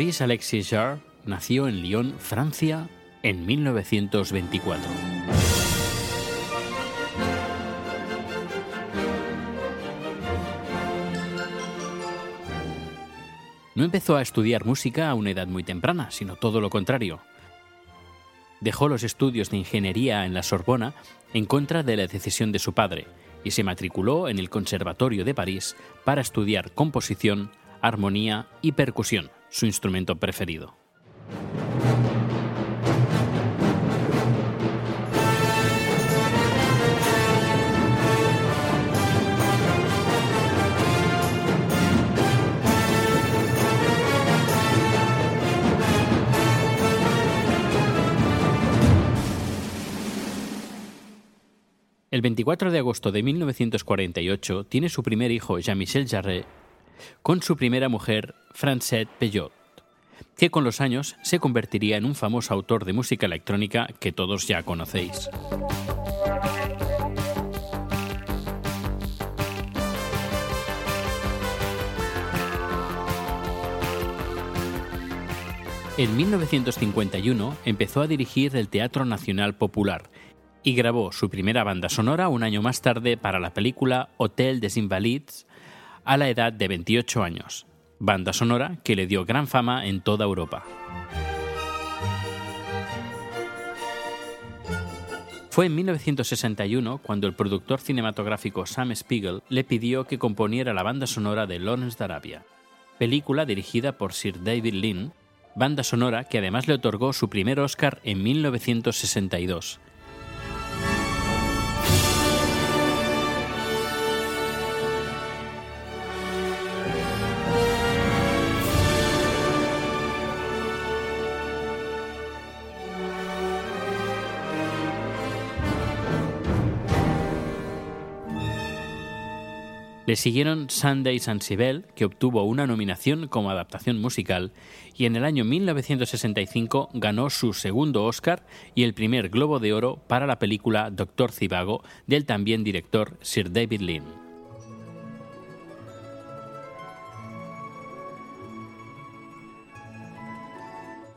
Maurice Alexis Jarre nació en Lyon, Francia, en 1924. No empezó a estudiar música a una edad muy temprana, sino todo lo contrario. Dejó los estudios de ingeniería en la Sorbona en contra de la decisión de su padre y se matriculó en el Conservatorio de París para estudiar composición, armonía y percusión, su instrumento preferido. El 24 de agosto de 1948 tiene su primer hijo, Jean-Michel Jarre, con su primera mujer, Francette Peyot, que con los años se convertiría en un famoso autor de música electrónica que todos ya conocéis. En 1951 empezó a dirigir el Teatro Nacional Popular y grabó su primera banda sonora un año más tarde para la película Hotel des Invalides a la edad de 28 años, banda sonora que le dio gran fama en toda Europa. Fue en 1961 cuando el productor cinematográfico Sam Spiegel le pidió que componiera la banda sonora de Lawrence de Arabia, película dirigida por Sir David Lean, banda sonora que además le otorgó su primer Oscar en 1962 Le siguieron Sunday Sansibel, que obtuvo una nominación como adaptación musical, y en el año 1965 ganó su segundo Oscar y el primer Globo de Oro para la película Doctor Cibago del también director Sir David Lean.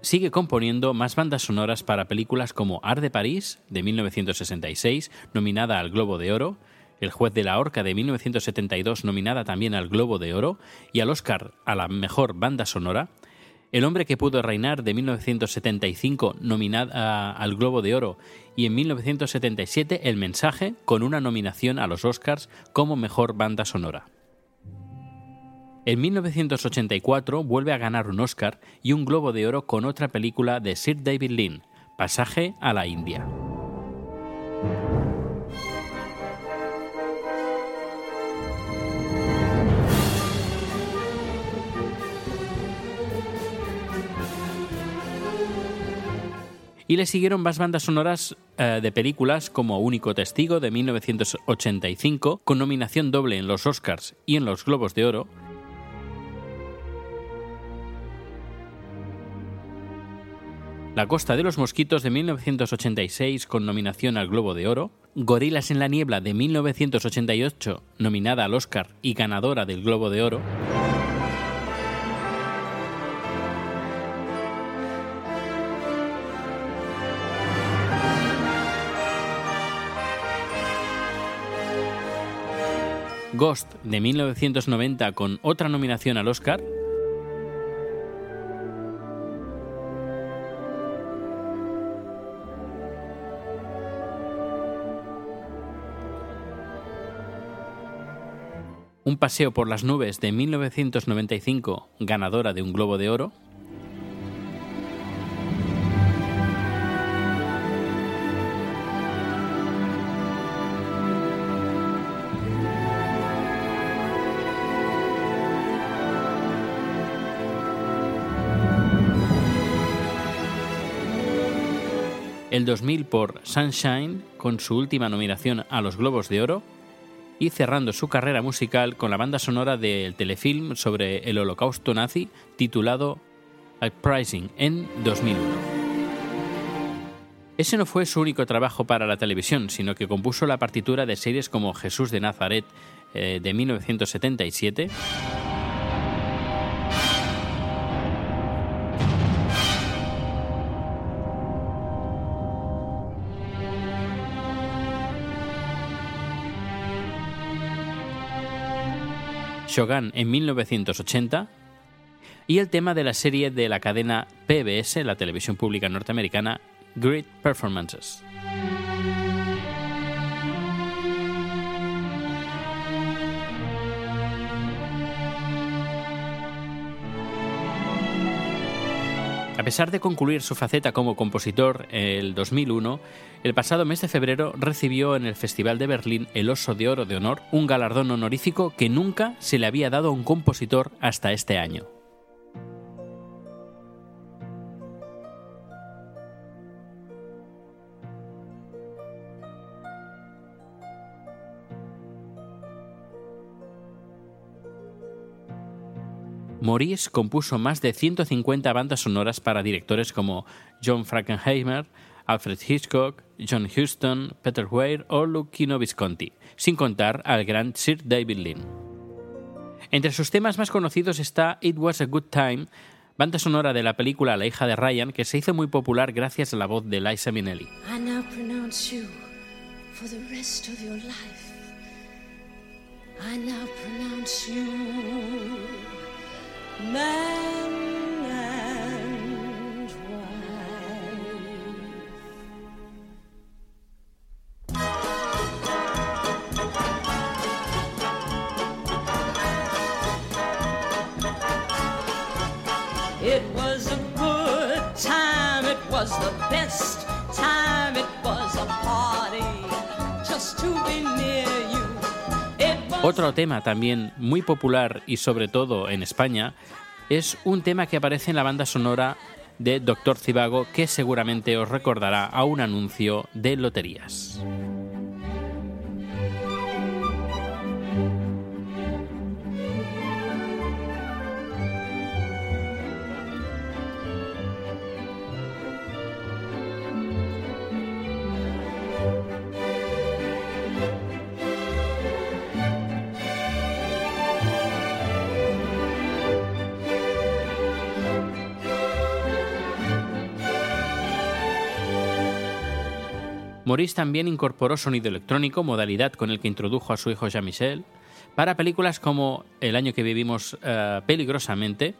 Sigue componiendo más bandas sonoras para películas como Art de París, de 1966, nominada al Globo de Oro, el juez de la Horca de 1972, nominada también al Globo de Oro, y al Oscar a la mejor banda sonora, El hombre que pudo reinar de 1975, nominada al Globo de Oro, y en 1977 El mensaje, con una nominación a los Oscars como mejor banda sonora. En 1984 vuelve a ganar un Oscar y un Globo de Oro con otra película de Sir David Lean, Pasaje a la India. Y le siguieron más bandas sonoras eh, de películas como Único Testigo de 1985, con nominación doble en los Oscars y en los Globos de Oro, La Costa de los Mosquitos de 1986 con nominación al Globo de Oro, Gorilas en la Niebla de 1988 nominada al Oscar y ganadora del Globo de Oro, Ghost de 1990 con otra nominación al Oscar. Un paseo por las nubes de 1995, ganadora de un Globo de Oro. El 2000 por Sunshine con su última nominación a los Globos de Oro y cerrando su carrera musical con la banda sonora del telefilm sobre el holocausto nazi titulado Uprising en 2001. Ese no fue su único trabajo para la televisión, sino que compuso la partitura de series como Jesús de Nazaret eh, de 1977, Shogun en 1980 y el tema de la serie de la cadena PBS, la televisión pública norteamericana, Great Performances. A pesar de concluir su faceta como compositor el 2001, el pasado mes de febrero recibió en el Festival de Berlín el Oso de Oro de Honor, un galardón honorífico que nunca se le había dado a un compositor hasta este año. Maurice compuso más de 150 bandas sonoras para directores como John Frankenheimer, Alfred Hitchcock, John Huston, Peter Weir o Luchino Visconti, sin contar al gran Sir David Lynn. Entre sus temas más conocidos está It Was a Good Time, banda sonora de la película La hija de Ryan, que se hizo muy popular gracias a la voz de Liza Minnelli. I now man Otro tema también muy popular y sobre todo en España es un tema que aparece en la banda sonora de Doctor Cibago que seguramente os recordará a un anuncio de loterías. Maurice también incorporó sonido electrónico, modalidad con el que introdujo a su hijo Jean-Michel, para películas como El año que vivimos eh, peligrosamente,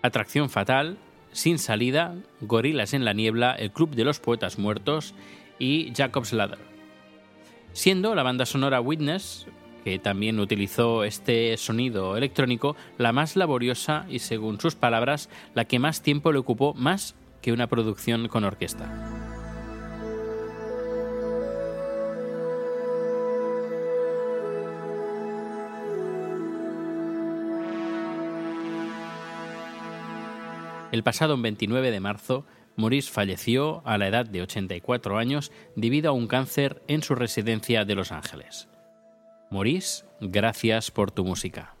Atracción fatal, Sin salida, Gorilas en la niebla, El club de los poetas muertos y Jacob's Ladder. Siendo la banda sonora Witness, que también utilizó este sonido electrónico, la más laboriosa y, según sus palabras, la que más tiempo le ocupó más que una producción con orquesta. El pasado 29 de marzo, Maurice falleció a la edad de 84 años debido a un cáncer en su residencia de Los Ángeles. Maurice, gracias por tu música.